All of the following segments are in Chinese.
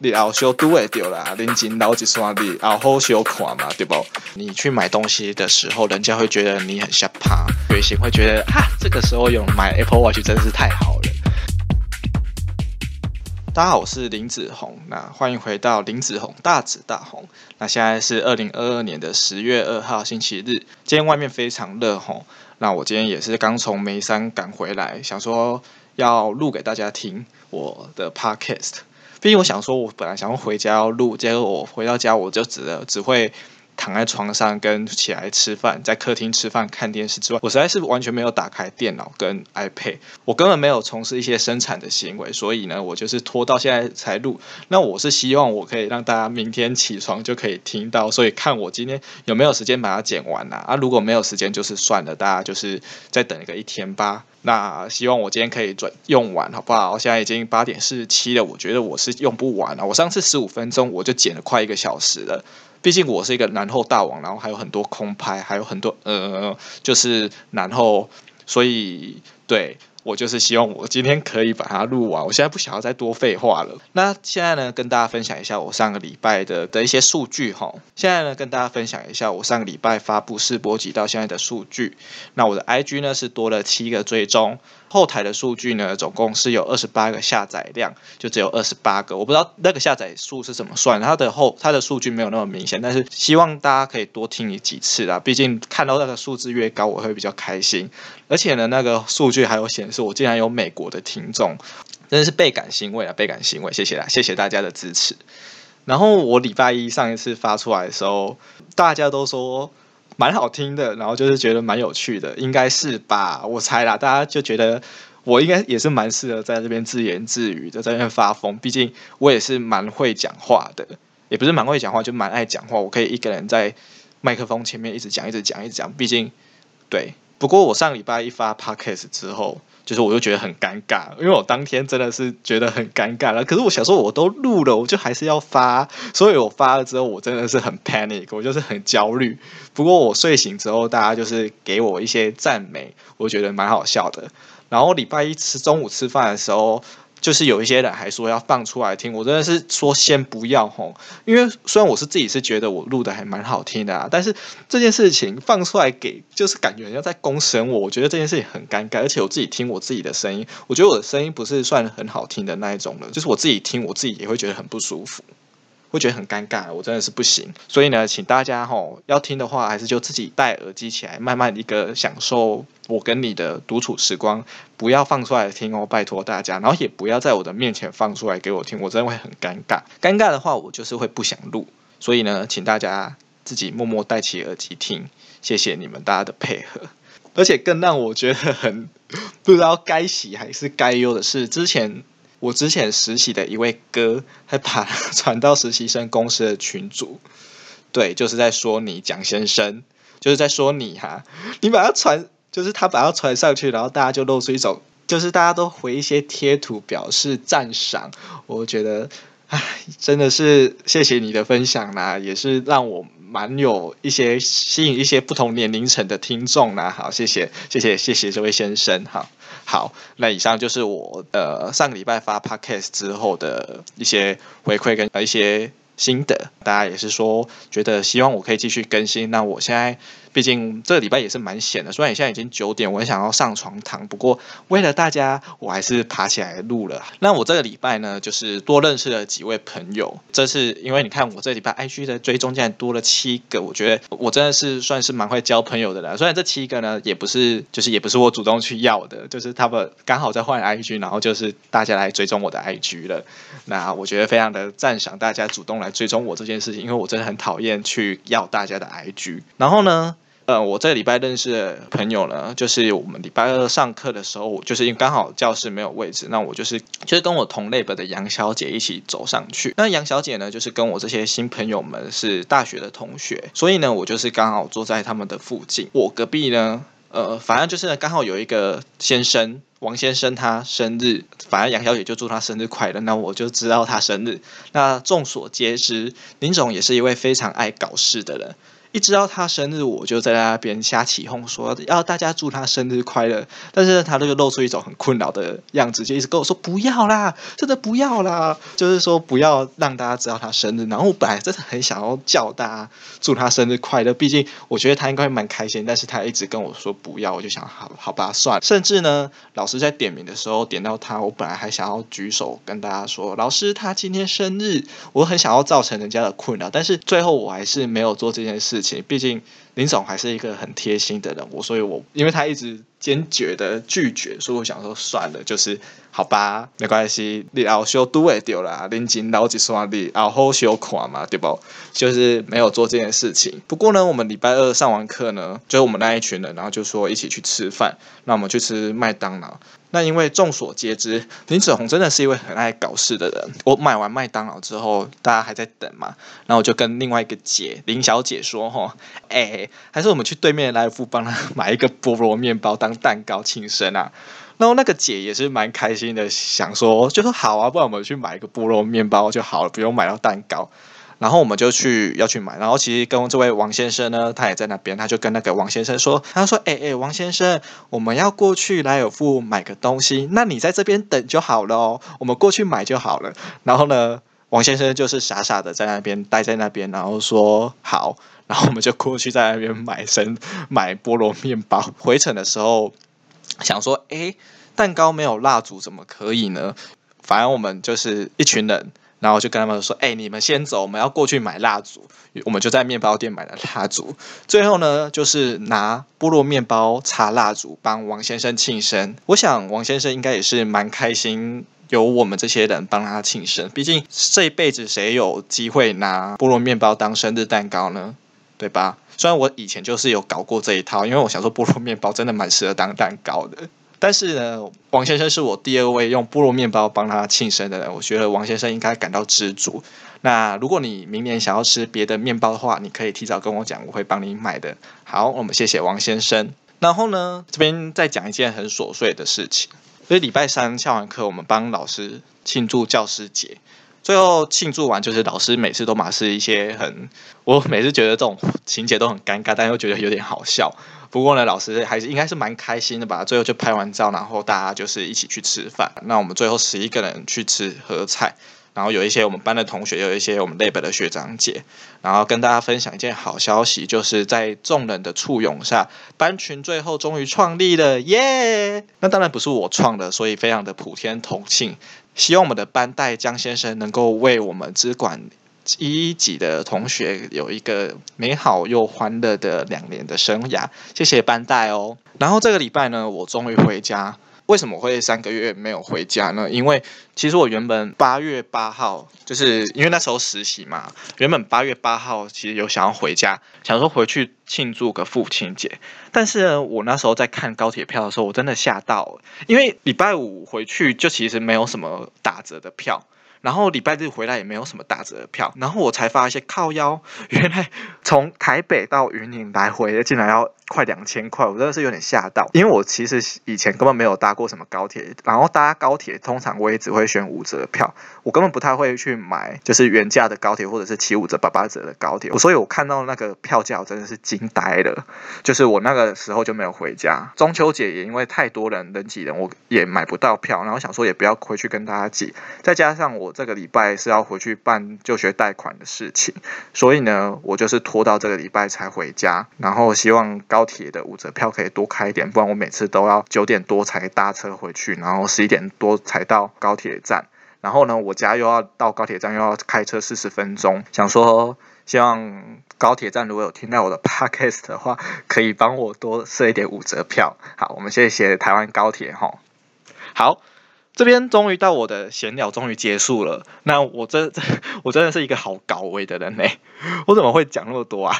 你后修都会丢啦，认真老一刷你后好修看嘛，对不？你去买东西的时候，人家会觉得你很瞎趴，有些会觉得啊，这个时候有买 Apple Watch 真是太好了。大家好，我是林子宏，那欢迎回到林子宏大紫大红。那现在是二零二二年的十月二号星期日，今天外面非常热吼。那我今天也是刚从眉山赶回来，想说要录给大家听我的 Podcast。毕竟我想说，我本来想要回家要录，结果我回到家我就只只会躺在床上跟起来吃饭，在客厅吃饭看电视之外，我实在是完全没有打开电脑跟 iPad，我根本没有从事一些生产的行为，所以呢，我就是拖到现在才录。那我是希望我可以让大家明天起床就可以听到，所以看我今天有没有时间把它剪完啦？啊，如果没有时间就是算了，大家就是再等一个一天吧。那希望我今天可以转用完，好不好？现在已经八点四十七了，我觉得我是用不完了。我上次十五分钟我就剪了快一个小时了，毕竟我是一个然后大王，然后还有很多空拍，还有很多呃，就是然后，所以对。我就是希望我今天可以把它录完，我现在不想要再多废话了。那现在呢，跟大家分享一下我上个礼拜的的一些数据哈。现在呢，跟大家分享一下我上个礼拜发布试播集到现在的数据。那我的 IG 呢是多了七个追踪。后台的数据呢，总共是有二十八个下载量，就只有二十八个。我不知道那个下载数是怎么算，它的后它的数据没有那么明显，但是希望大家可以多听你几次啦。毕竟看到那个数字越高，我会比较开心。而且呢，那个数据还有显示我竟然有美国的听众，真的是倍感欣慰啊，倍感欣慰，谢谢啦，谢谢大家的支持。然后我礼拜一上一次发出来的时候，大家都说。蛮好听的，然后就是觉得蛮有趣的，应该是吧？我猜啦，大家就觉得我应该也是蛮适合在这边自言自语的，在那边发疯。毕竟我也是蛮会讲话的，也不是蛮会讲话，就蛮爱讲话。我可以一个人在麦克风前面一直讲，一直讲，一直讲。毕竟对，不过我上礼拜一发 podcast 之后。就是我就觉得很尴尬，因为我当天真的是觉得很尴尬了。可是我想说，我都录了，我就还是要发，所以我发了之后，我真的是很 panic，我就是很焦虑。不过我睡醒之后，大家就是给我一些赞美，我觉得蛮好笑的。然后礼拜一吃中午吃饭的时候。就是有一些人还说要放出来听，我真的是说先不要吼，因为虽然我是自己是觉得我录的还蛮好听的啊，但是这件事情放出来给就是感觉人家在公审我，我觉得这件事情很尴尬，而且我自己听我自己的声音，我觉得我的声音不是算很好听的那一种了，就是我自己听我自己也会觉得很不舒服。会觉得很尴尬，我真的是不行。所以呢，请大家吼要听的话，还是就自己戴耳机起来，慢慢一个享受我跟你的独处时光。不要放出来听哦，拜托大家。然后也不要在我的面前放出来给我听，我真的会很尴尬。尴尬的话，我就是会不想录。所以呢，请大家自己默默戴起耳机听。谢谢你们大家的配合。而且更让我觉得很 不知道该喜还是该忧的是，之前。我之前实习的一位哥，还把 传到实习生公司的群组，对，就是在说你蒋先生，就是在说你哈，你把它传，就是他把它传上去，然后大家就露出一种，就是大家都回一些贴图表示赞赏，我觉得，唉，真的是谢谢你的分享啦，也是让我。蛮有一些吸引一些不同年龄层的听众啦，好，谢谢，谢谢，谢谢这位先生，好，好，那以上就是我呃上个礼拜发 podcast 之后的一些回馈跟一些。心得，大家也是说觉得希望我可以继续更新。那我现在毕竟这个礼拜也是蛮闲的，虽然现在已经九点，我很想要上床躺，不过为了大家，我还是爬起来录了。那我这个礼拜呢，就是多认识了几位朋友。这是因为你看我这礼拜 IG 的追踪竟然多了七个，我觉得我真的是算是蛮会交朋友的了。虽然这七个呢，也不是就是也不是我主动去要的，就是他们刚好在换 IG，然后就是大家来追踪我的 IG 了。那我觉得非常的赞赏大家主动。来追踪我这件事情，因为我真的很讨厌去要大家的 IG。然后呢，呃，我这个礼拜认识的朋友呢，就是我们礼拜二上课的时候，就是因为刚好教室没有位置，那我就是就是跟我同类本的杨小姐一起走上去。那杨小姐呢，就是跟我这些新朋友们是大学的同学，所以呢，我就是刚好坐在他们的附近。我隔壁呢，呃，反正就是刚好有一个先生。王先生他生日，反正杨小姐就祝他生日快乐。那我就知道他生日。那众所皆知，林总也是一位非常爱搞事的人。一知道他生日，我就在那边瞎起哄说要大家祝他生日快乐。但是他就露出一种很困扰的样子，就一直跟我说不要啦，真的不要啦，就是说不要让大家知道他生日。然后我本来真的很想要叫大家祝他生日快乐，毕竟我觉得他应该蛮开心。但是他一直跟我说不要，我就想好好吧，算了。甚至呢，老师在点名的时候点到他，我本来还想要举手跟大家说老师他今天生日，我很想要造成人家的困扰，但是最后我还是没有做这件事情，毕竟。林总还是一个很贴心的人，我所以，我因为他一直坚决的拒绝，所以我想说算了，就是好吧，没关系，你熬修都会丢啦，林金老几算你熬好修款嘛，对不？就是没有做这件事情。不过呢，我们礼拜二上完课呢，就是我们那一群人，然后就说一起去吃饭，那我们去吃麦当劳。那因为众所皆知，林子宏真的是一位很爱搞事的人。我买完麦当劳之后，大家还在等嘛，然后我就跟另外一个姐林小姐说：“吼，哎，还是我们去对面来福帮他买一个菠萝面包当蛋糕庆生啊。”然后那个姐也是蛮开心的，想说就说好啊，不然我们去买一个菠萝面包就好了，不用买到蛋糕。然后我们就去要去买，然后其实跟这位王先生呢，他也在那边，他就跟那个王先生说，他说：“哎哎，王先生，我们要过去莱尔富买个东西，那你在这边等就好了哦，我们过去买就好了。”然后呢，王先生就是傻傻的在那边待在那边，然后说好，然后我们就过去在那边买生买菠萝面包。回程的时候想说，哎，蛋糕没有蜡烛怎么可以呢？反正我们就是一群人。然后就跟他们说：“哎，你们先走，我们要过去买蜡烛。”我们就在面包店买了蜡烛。最后呢，就是拿菠萝面包插蜡烛，帮王先生庆生。我想王先生应该也是蛮开心，有我们这些人帮他庆生。毕竟这一辈子谁有机会拿菠萝面包当生日蛋糕呢？对吧？虽然我以前就是有搞过这一套，因为我想说菠萝面包真的蛮适合当蛋糕的。但是呢，王先生是我第二位用菠萝面包帮他庆生的人，我觉得王先生应该感到知足。那如果你明年想要吃别的面包的话，你可以提早跟我讲，我会帮你买的。好，我们谢谢王先生。然后呢，这边再讲一件很琐碎的事情，所以礼拜三下完课，我们帮老师庆祝教师节。最后庆祝完，就是老师每次都马是一些很，我每次觉得这种情节都很尴尬，但又觉得有点好笑。不过呢，老师还是应该是蛮开心的吧。最后就拍完照，然后大家就是一起去吃饭。那我们最后十一个人去吃合菜，然后有一些我们班的同学，有一些我们 lab 的学长姐，然后跟大家分享一件好消息，就是在众人的簇拥下，班群最后终于创立了，耶！那当然不是我创的，所以非常的普天同庆。希望我们的班代江先生能够为我们只管一级的同学有一个美好又欢乐的两年的生涯。谢谢班代哦。然后这个礼拜呢，我终于回家。为什么会三个月没有回家呢？因为其实我原本八月八号，就是因为那时候实习嘛，原本八月八号其实有想要回家，想说回去庆祝个父亲节。但是呢，我那时候在看高铁票的时候，我真的吓到，因为礼拜五回去就其实没有什么打折的票。然后礼拜日回来也没有什么打折的票，然后我才发现靠腰，原来从台北到云林来回竟然要快两千块，我真的是有点吓到。因为我其实以前根本没有搭过什么高铁，然后搭高铁通常我也只会选五折票，我根本不太会去买就是原价的高铁或者是七五折、八八折的高铁。所以我看到那个票价，我真的是惊呆了。就是我那个时候就没有回家，中秋节也因为太多人人挤人，我也买不到票，然后想说也不要回去跟大家挤，再加上我。这个礼拜是要回去办就学贷款的事情，所以呢，我就是拖到这个礼拜才回家。然后希望高铁的五折票可以多开一点，不然我每次都要九点多才搭车回去，然后十一点多才到高铁站。然后呢，我家又要到高铁站又要开车四十分钟。想说，希望高铁站如果有听到我的 podcast 的话，可以帮我多设一点五折票。好，我们谢谢台湾高铁哈。好。这边终于到我的闲聊，终于结束了。那我这这 我真的是一个好高危的人呢，我怎么会讲那么多啊？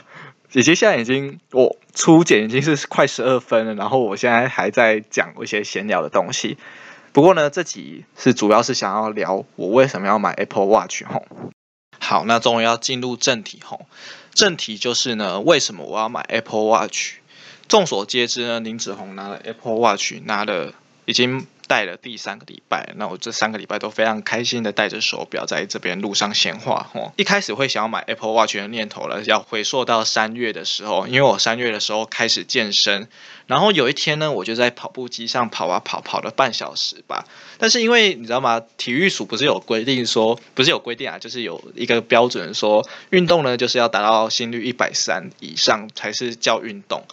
姐姐现在已经我初检已经是快十二分了，然后我现在还在讲一些闲聊的东西。不过呢，这集是主要是想要聊我为什么要买 Apple Watch 吼。好，那终于要进入正题吼。正题就是呢，为什么我要买 Apple Watch？众所皆知呢，林子宏拿了 Apple Watch，拿了已经。戴了第三个礼拜，那我这三个礼拜都非常开心的戴着手表在这边路上闲话。哦，一开始会想要买 Apple Watch 的念头了，要回溯到三月的时候，因为我三月的时候开始健身，然后有一天呢，我就在跑步机上跑啊跑，跑了半小时吧。但是因为你知道吗？体育署不是有规定说，不是有规定啊，就是有一个标准说，运动呢就是要达到心率一百三以上才是叫运动。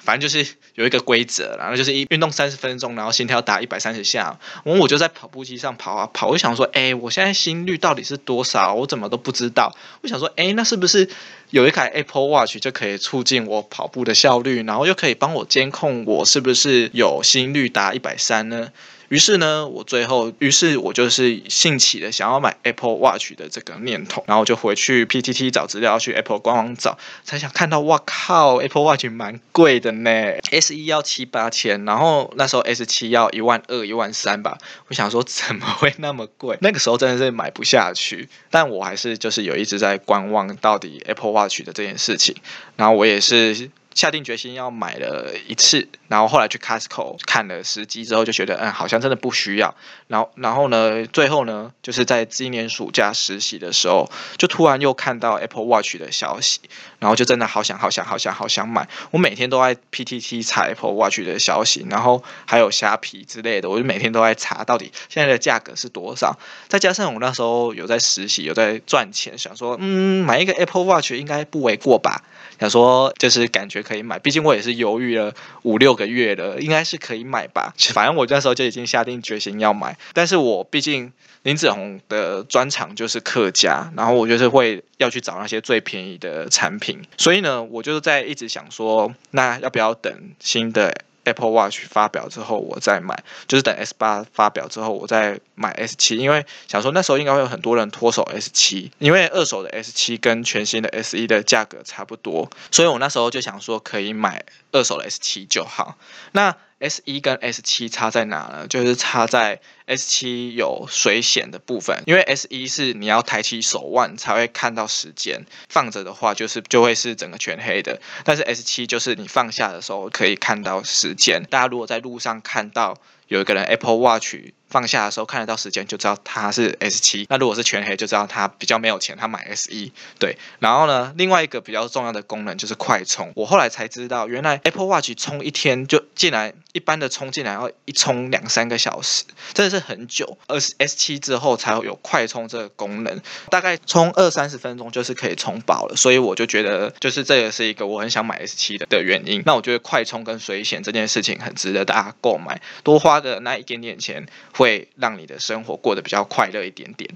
反正就是有一个规则，然后就是一运动三十分钟，然后心跳打一百三十下。我我就在跑步机上跑啊跑，我就想说，哎，我现在心率到底是多少？我怎么都不知道。我想说，哎，那是不是有一台 Apple Watch 就可以促进我跑步的效率，然后又可以帮我监控我是不是有心率达一百三呢？于是呢，我最后，于是我就是兴起的想要买 Apple Watch 的这个念头，然后就回去 PTT 找资料，去 Apple 官网找，才想看到，哇靠，Apple Watch 蛮贵的呢，S 一要七八千，然后那时候 S 七要一万二、一万三吧，我想说怎么会那么贵？那个时候真的是买不下去，但我还是就是有一直在观望到底 Apple Watch 的这件事情，然后我也是。下定决心要买了一次，然后后来去 Costco 看了时机之后，就觉得嗯，好像真的不需要。然后，然后呢，最后呢，就是在今年暑假实习的时候，就突然又看到 Apple Watch 的消息，然后就真的好想好想好想好想买。我每天都在 PTT 查 Apple Watch 的消息，然后还有虾皮之类的，我就每天都在查到底现在的价格是多少。再加上我那时候有在实习，有在赚钱，想说嗯，买一个 Apple Watch 应该不为过吧。想说就是感觉可以买，毕竟我也是犹豫了五六个月了，应该是可以买吧。反正我那时候就已经下定决心要买，但是我毕竟林子宏的专长就是客家，然后我就是会要去找那些最便宜的产品，所以呢，我就在一直想说，那要不要等新的？Apple Watch 发表之后，我再买，就是等 S 八发表之后，我再买 S 七，因为想说那时候应该会有很多人脱手 S 七，因为二手的 S 七跟全新的 S 一的价格差不多，所以我那时候就想说可以买二手的 S 七就好。那 S 一跟 S 七差在哪呢？就是差在 S 七有水显的部分，因为 S 一是你要抬起手腕才会看到时间，放着的话就是就会是整个全黑的。但是 S 七就是你放下的时候可以看到时间。大家如果在路上看到有一个人 Apple Watch。放下的时候看得到时间，就知道它是 S 七。那如果是全黑，就知道它比较没有钱，他买 S 一。对，然后呢，另外一个比较重要的功能就是快充。我后来才知道，原来 Apple Watch 充一天就进来，一般的充进来要一充两三个小时，真的是很久。而 S 七之后才有快充这个功能，大概充二三十分钟就是可以充饱了。所以我就觉得，就是这也是一个我很想买 S 七的的原因。那我觉得快充跟水险这件事情很值得大家购买，多花的那一点点钱。会让你的生活过得比较快乐一点点。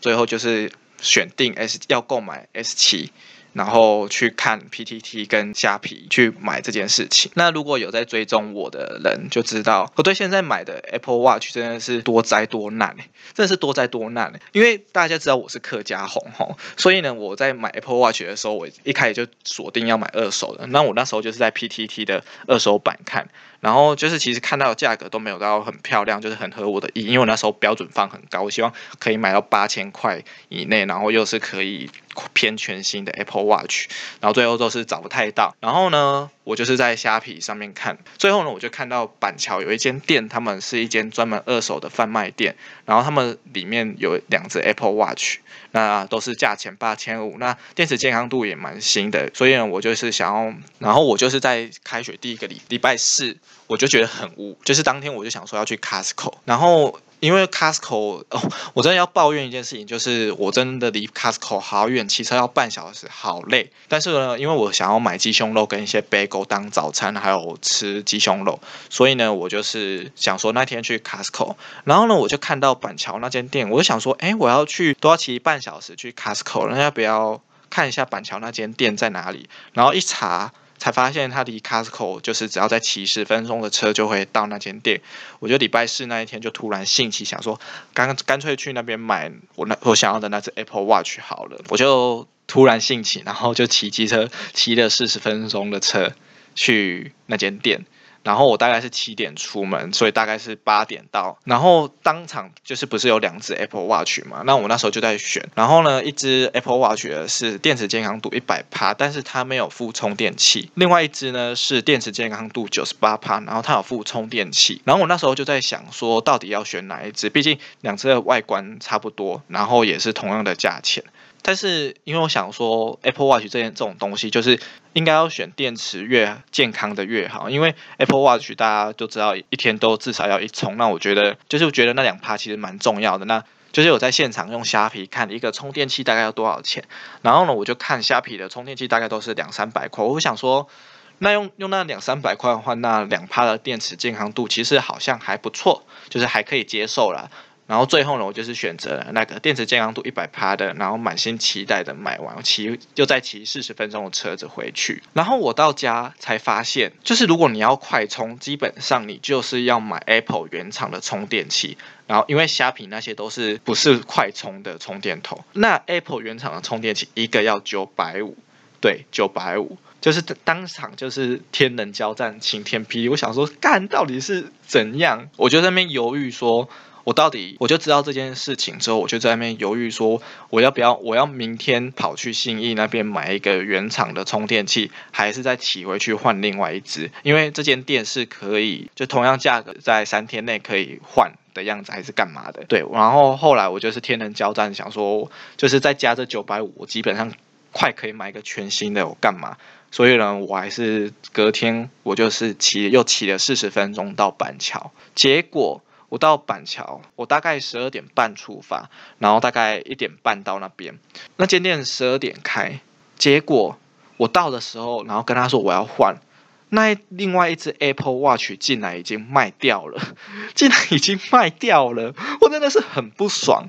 最后就是选定 S 要购买 S 七。然后去看 PTT 跟虾皮去买这件事情。那如果有在追踪我的人就知道，我对现在买的 Apple Watch 真的是多灾多难真的是多灾多难因为大家知道我是客家红哈，所以呢，我在买 Apple Watch 的时候，我一开始就锁定要买二手的。那我那时候就是在 PTT 的二手版看，然后就是其实看到的价格都没有到很漂亮，就是很合我的意，因为我那时候标准放很高，我希望可以买到八千块以内，然后又是可以。偏全新的 Apple Watch，然后最后都是找不太到。然后呢，我就是在虾皮上面看，最后呢，我就看到板桥有一间店，他们是一间专门二手的贩卖店，然后他们里面有两只 Apple Watch，那都是价钱八千五，那电池健康度也蛮新的。所以呢，我就是想要，然后我就是在开学第一个礼礼拜四，我就觉得很污，就是当天我就想说要去 Costco，然后。因为 Costco 哦，我真的要抱怨一件事情，就是我真的离 Costco 好远，骑车要半小时，好累。但是呢，因为我想要买鸡胸肉跟一些 bagel 当早餐，还有吃鸡胸肉，所以呢，我就是想说那天去 Costco，然后呢，我就看到板桥那间店，我就想说，哎，我要去都要骑半小时去 Costco，那要不要看一下板桥那间店在哪里？然后一查。才发现他离 Costco 就是只要再骑十分钟的车就会到那间店。我就礼拜四那一天就突然兴起想说，干干脆去那边买我那我想要的那只 Apple Watch 好了。我就突然兴起，然后就骑机车骑了四十分钟的车去那间店。然后我大概是七点出门，所以大概是八点到。然后当场就是不是有两只 Apple Watch 嘛？那我那时候就在选。然后呢，一只 Apple Watch 是电池健康度一百帕，但是它没有附充电器。另外一只呢是电池健康度九十八帕，然后它有附充电器。然后我那时候就在想说，到底要选哪一只？毕竟两只的外观差不多，然后也是同样的价钱。但是因为我想说，Apple Watch 这件这种东西，就是应该要选电池越健康的越好。因为 Apple Watch 大家都知道，一天都至少要一充。那我觉得，就是我觉得那两趴其实蛮重要的。那就是我在现场用虾皮看一个充电器大概要多少钱，然后呢，我就看虾皮的充电器大概都是两三百块。我想说，那用用那两三百块的话，那两趴的电池健康度其实好像还不错，就是还可以接受啦。然后最后呢，我就是选择那个电池健康度一百趴的，然后满心期待的买完，骑就再骑四十分钟的车子回去。然后我到家才发现，就是如果你要快充，基本上你就是要买 Apple 原厂的充电器。然后因为虾皮那些都是不是快充的充电头，那 Apple 原厂的充电器一个要九百五，对，九百五，就是当场就是天人交战，晴天霹雳。我想说，干到底是怎样？我就在那边犹豫说。我到底我就知道这件事情之后，我就在那边犹豫说，我要不要我要明天跑去信义那边买一个原厂的充电器，还是再骑回去换另外一只？因为这间店是可以就同样价格在三天内可以换的样子，还是干嘛的？对，然后后来我就是天人交战，想说就是再加这九百五，我基本上快可以买一个全新的，我干嘛？所以呢，我还是隔天我就是骑又骑了四十分钟到板桥，结果。我到板桥，我大概十二点半出发，然后大概一点半到那边。那间店十二点开，结果我到的时候，然后跟他说我要换，那另外一只 Apple Watch 进来已经卖掉了，竟然已经卖掉了，我真的是很不爽，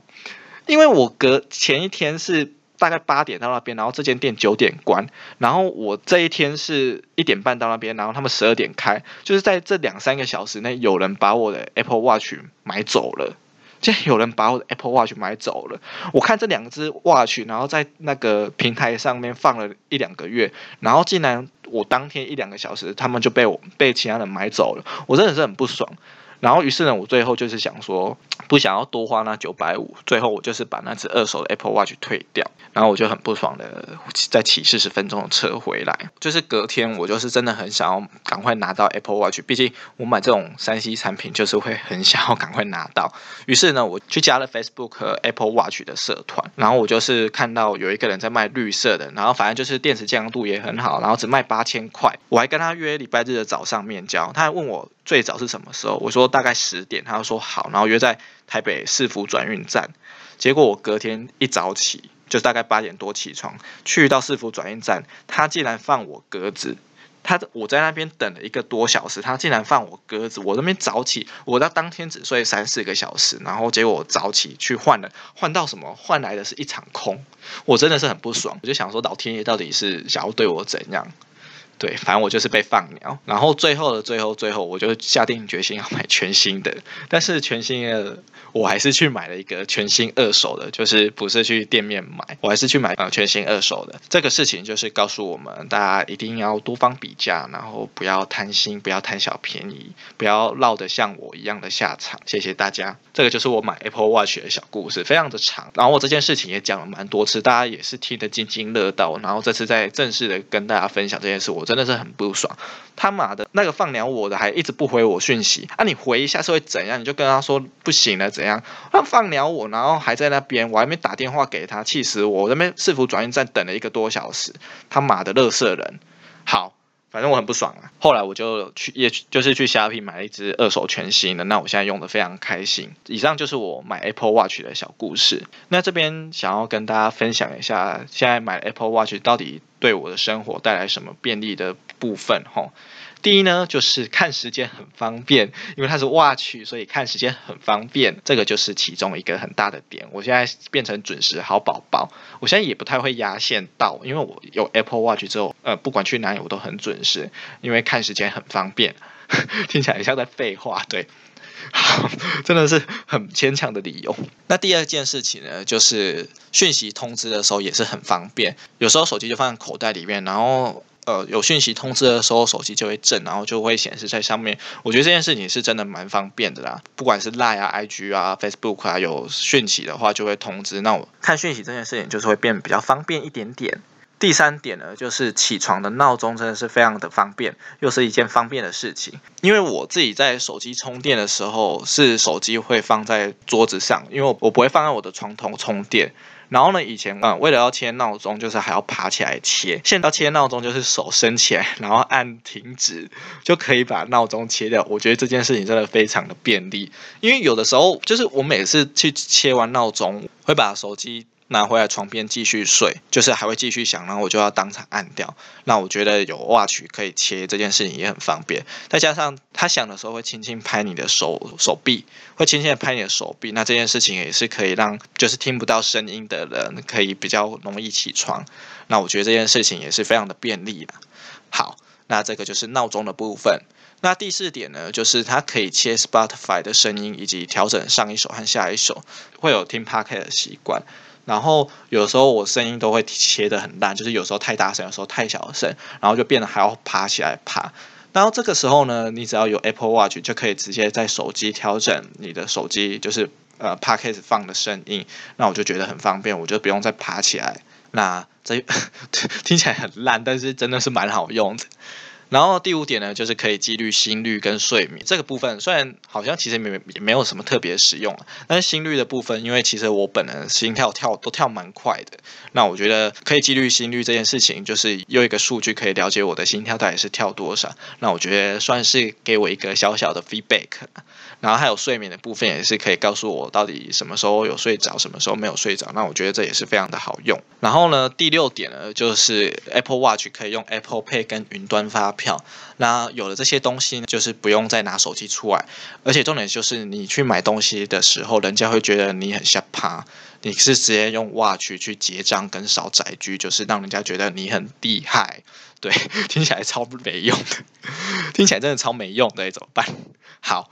因为我隔前一天是。大概八点到那边，然后这间店九点关，然后我这一天是一点半到那边，然后他们十二点开，就是在这两三个小时内，有人把我的 Apple Watch 买走了，竟然有人把我的 Apple Watch 买走了。我看这两只 Watch，然后在那个平台上面放了一两个月，然后竟然我当天一两个小时，他们就被我被其他人买走了，我真的是很不爽。然后，于是呢，我最后就是想说，不想要多花那九百五，最后我就是把那只二手的 Apple Watch 退掉。然后我就很不爽的再骑四十分钟的车回来。就是隔天，我就是真的很想要赶快拿到 Apple Watch，毕竟我买这种三 C 产品就是会很想要赶快拿到。于是呢，我去加了 Facebook Apple Watch 的社团，然后我就是看到有一个人在卖绿色的，然后反正就是电池健康度也很好，然后只卖八千块。我还跟他约礼拜日的早上面交，他还问我。最早是什么时候？我说大概十点，他说好，然后约在台北市府转运站。结果我隔天一早起，就大概八点多起床，去到市府转运站，他竟然放我鸽子。他我在那边等了一个多小时，他竟然放我鸽子。我那边早起，我到当天只睡三四个小时，然后结果我早起去换了，换到什么？换来的是一场空。我真的是很不爽，我就想说，老天爷到底是想要对我怎样？对，反正我就是被放鸟，然后最后的最后最后，我就下定决心要买全新的，但是全新的我还是去买了一个全新二手的，就是不是去店面买，我还是去买呃全新二手的。这个事情就是告诉我们，大家一定要多方比价，然后不要贪心，不要贪小便宜，不要落得像我一样的下场。谢谢大家，这个就是我买 Apple Watch 的小故事，非常的长，然后我这件事情也讲了蛮多次，大家也是听得津津乐道，然后这次再正式的跟大家分享这件事，我。真的是很不爽，他妈的那个放鸟我的还一直不回我讯息啊！你回一下是会怎样？你就跟他说不行了怎样？他放鸟我，然后还在那边，我还没打电话给他，气死我！我那边市府转运站等了一个多小时，他妈的乐色人！好，反正我很不爽啊。后来我就去，也就是去虾皮买了一只二手全新的，那我现在用的非常开心。以上就是我买 Apple Watch 的小故事。那这边想要跟大家分享一下，现在买 Apple Watch 到底。对我的生活带来什么便利的部分？吼，第一呢，就是看时间很方便，因为它是 watch，所以看时间很方便，这个就是其中一个很大的点。我现在变成准时好宝宝，我现在也不太会压线到，因为我有 Apple Watch 之后，呃，不管去哪里我都很准时，因为看时间很方便。听起来像在废话，对。真的是很牵强的理由。那第二件事情呢，就是讯息通知的时候也是很方便。有时候手机就放在口袋里面，然后呃有讯息通知的时候，手机就会震，然后就会显示在上面。我觉得这件事情是真的蛮方便的啦，不管是 Line 啊、IG 啊、Facebook 啊，有讯息的话就会通知。那我看讯息这件事情就是会变比较方便一点点。第三点呢，就是起床的闹钟真的是非常的方便，又是一件方便的事情。因为我自己在手机充电的时候，是手机会放在桌子上，因为我我不会放在我的床头充电。然后呢，以前嗯，为了要切闹钟，就是还要爬起来切。现在要切闹钟，就是手伸起来，然后按停止，就可以把闹钟切掉。我觉得这件事情真的非常的便利，因为有的时候就是我每次去切完闹钟，会把手机。拿回来床边继续睡，就是还会继续响，然后我就要当场按掉。那我觉得有 watch 可以切这件事情也很方便，再加上它响的时候会轻轻拍你的手手臂，会轻轻的拍你的手臂，那这件事情也是可以让就是听不到声音的人可以比较容易起床。那我觉得这件事情也是非常的便利啦。好，那这个就是闹钟的部分。那第四点呢，就是它可以切 Spotify 的声音，以及调整上一首和下一首，会有听 Podcast 的习惯。然后有时候我声音都会切的很烂，就是有时候太大声，有时候太小声，然后就变得还要爬起来爬。然后这个时候呢，你只要有 Apple Watch 就可以直接在手机调整你的手机，就是呃 Podcast 放的声音。那我就觉得很方便，我就不用再爬起来。那这 听起来很烂，但是真的是蛮好用的。然后第五点呢，就是可以记录心率跟睡眠这个部分，虽然好像其实没也没有什么特别实用，但是心率的部分，因为其实我本人心跳跳都跳蛮快的，那我觉得可以记录心率这件事情，就是用一个数据可以了解我的心跳到底是跳多少，那我觉得算是给我一个小小的 feedback。然后还有睡眠的部分也是可以告诉我到底什么时候有睡着，什么时候没有睡着。那我觉得这也是非常的好用。然后呢，第六点呢，就是 Apple Watch 可以用 Apple Pay 跟云端发票。那有了这些东西，就是不用再拿手机出来。而且重点就是你去买东西的时候，人家会觉得你很下趴。你是直接用 Watch 去结账跟扫载具，就是让人家觉得你很厉害。对，听起来超没用的，听起来真的超没用的，怎么办？好。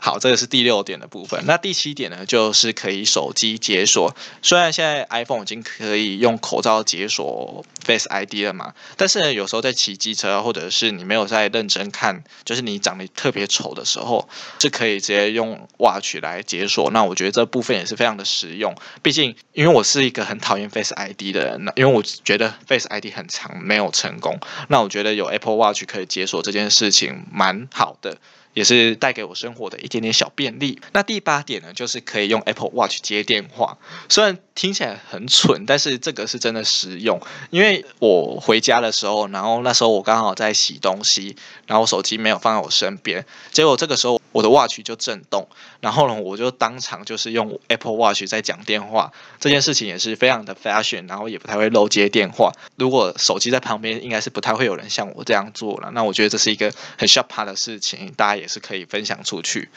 好，这个是第六点的部分。那第七点呢，就是可以手机解锁。虽然现在 iPhone 已经可以用口罩解锁 Face ID 了嘛，但是呢，有时候在骑机车，或者是你没有在认真看，就是你长得特别丑的时候，是可以直接用 Watch 来解锁。那我觉得这部分也是非常的实用。毕竟，因为我是一个很讨厌 Face ID 的人，因为我觉得 Face ID 很长，没有成功。那我觉得有 Apple Watch 可以解锁这件事情蛮好的。也是带给我生活的一点点小便利。那第八点呢，就是可以用 Apple Watch 接电话。虽然听起来很蠢，但是这个是真的实用。因为我回家的时候，然后那时候我刚好在洗东西，然后手机没有放在我身边，结果这个时候我的 Watch 就震动，然后呢，我就当场就是用 Apple Watch 在讲电话。这件事情也是非常的 fashion，然后也不太会漏接电话。如果手机在旁边，应该是不太会有人像我这样做了。那我觉得这是一个很 sharp 的事情，大家也。是可以分享出去，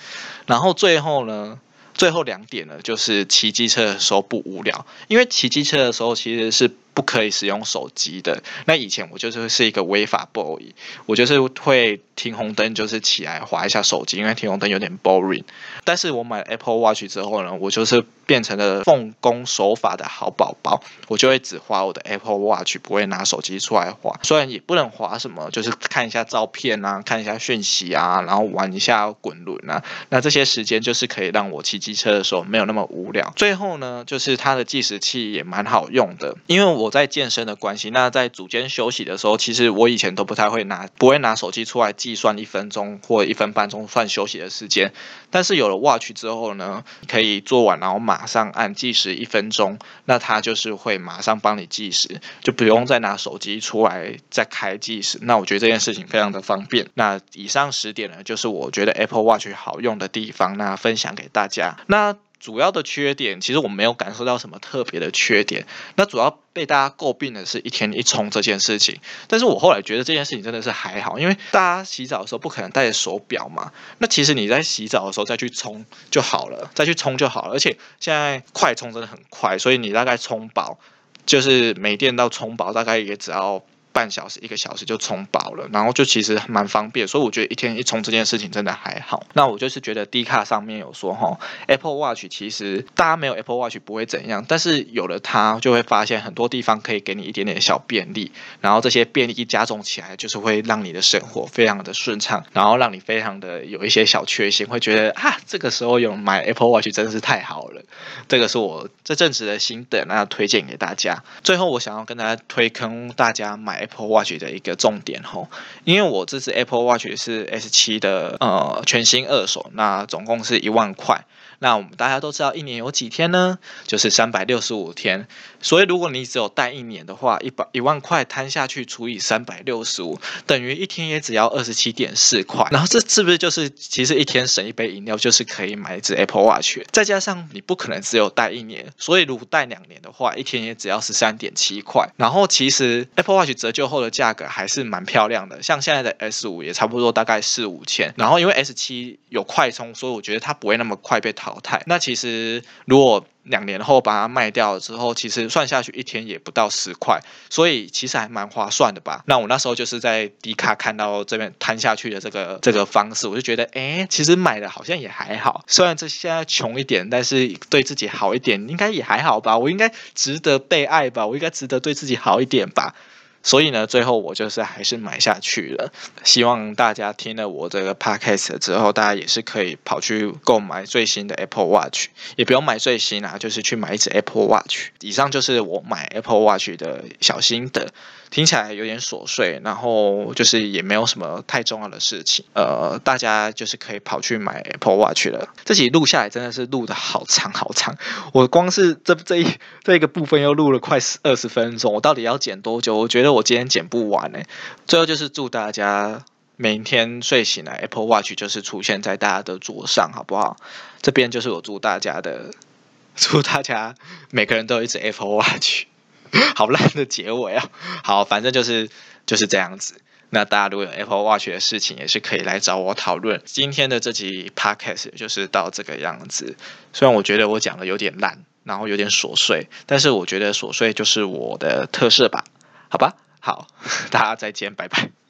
然后最后呢，最后两点呢，就是骑机车的时候不无聊，因为骑机车的时候其实是。不可以使用手机的。那以前我就是是一个违法 boy，我就是会停红灯就是起来划一下手机，因为停红灯有点 boring。但是我买 Apple Watch 之后呢，我就是变成了奉公守法的好宝宝，我就会只划我的 Apple Watch，不会拿手机出来划。虽然也不能划什么，就是看一下照片啊，看一下讯息啊，然后玩一下滚轮啊。那这些时间就是可以让我骑机车的时候没有那么无聊。最后呢，就是它的计时器也蛮好用的，因为我。我在健身的关系，那在组间休息的时候，其实我以前都不太会拿，不会拿手机出来计算一分钟或一分半钟算休息的时间。但是有了 Watch 之后呢，可以做完然后马上按计时一分钟，那它就是会马上帮你计时，就不用再拿手机出来再开计时。那我觉得这件事情非常的方便。那以上十点呢，就是我觉得 Apple Watch 好用的地方，那分享给大家。那主要的缺点，其实我没有感受到什么特别的缺点。那主要被大家诟病的是一天一充这件事情。但是我后来觉得这件事情真的是还好，因为大家洗澡的时候不可能带着手表嘛。那其实你在洗澡的时候再去充就好了，再去充就好了。而且现在快充真的很快，所以你大概充饱，就是没电到充饱大概也只要半小时、一个小时就充饱了，然后就其实蛮方便，所以我觉得一天一充这件事情真的还好。那我就是觉得 D 卡上面有说哈，Apple Watch 其实大家没有 Apple Watch 不会怎样，但是有了它就会发现很多地方可以给你一点点小便利，然后这些便利一加重起来，就是会让你的生活非常的顺畅，然后让你非常的有一些小确幸，会觉得啊，这个时候有买 Apple Watch 真的是太好了。这个是我这阵子的心得，那推荐给大家。最后我想要跟大家推坑大家买。Apple Watch 的一个重点吼，因为我这支 Apple Watch 是 S 七的呃全新二手，那总共是一万块。那我们大家都知道，一年有几天呢？就是三百六十五天。所以如果你只有戴一年的话，一百一万块摊下去除以三百六十五，等于一天也只要二十七点四块。然后这是不是就是其实一天省一杯饮料，就是可以买一只 Apple Watch？再加上你不可能只有戴一年，所以如果戴两年的话，一天也只要十三点七块。然后其实 Apple Watch 折旧后的价格还是蛮漂亮的，像现在的 S 五也差不多大概四五千。然后因为 S 七有快充，所以我觉得它不会那么快被。淘汰。那其实如果两年后把它卖掉之后，其实算下去一天也不到十块，所以其实还蛮划算的吧。那我那时候就是在迪卡看到这边摊下去的这个这个方式，我就觉得，哎，其实买的好像也还好。虽然这现在穷一点，但是对自己好一点，应该也还好吧。我应该值得被爱吧？我应该值得对自己好一点吧？所以呢，最后我就是还是买下去了。希望大家听了我这个 podcast 之后，大家也是可以跑去购买最新的 Apple Watch，也不用买最新啊，就是去买一只 Apple Watch。以上就是我买 Apple Watch 的小心得。听起来有点琐碎，然后就是也没有什么太重要的事情，呃，大家就是可以跑去买 Apple Watch 了。这集录下来真的是录的好长好长，我光是这 这一这一个部分又录了快二十分钟，我到底要剪多久？我觉得我今天剪不完呢。最后就是祝大家每天睡醒来 Apple Watch 就是出现在大家的桌上，好不好？这边就是我祝大家的，祝大家每个人都有一只 Apple Watch。好烂的结尾啊！好，反正就是就是这样子。那大家如果有 Apple Watch 的事情，也是可以来找我讨论。今天的这集 Podcast 就是到这个样子。虽然我觉得我讲的有点烂，然后有点琐碎，但是我觉得琐碎就是我的特色吧？好吧，好，大家再见，拜拜。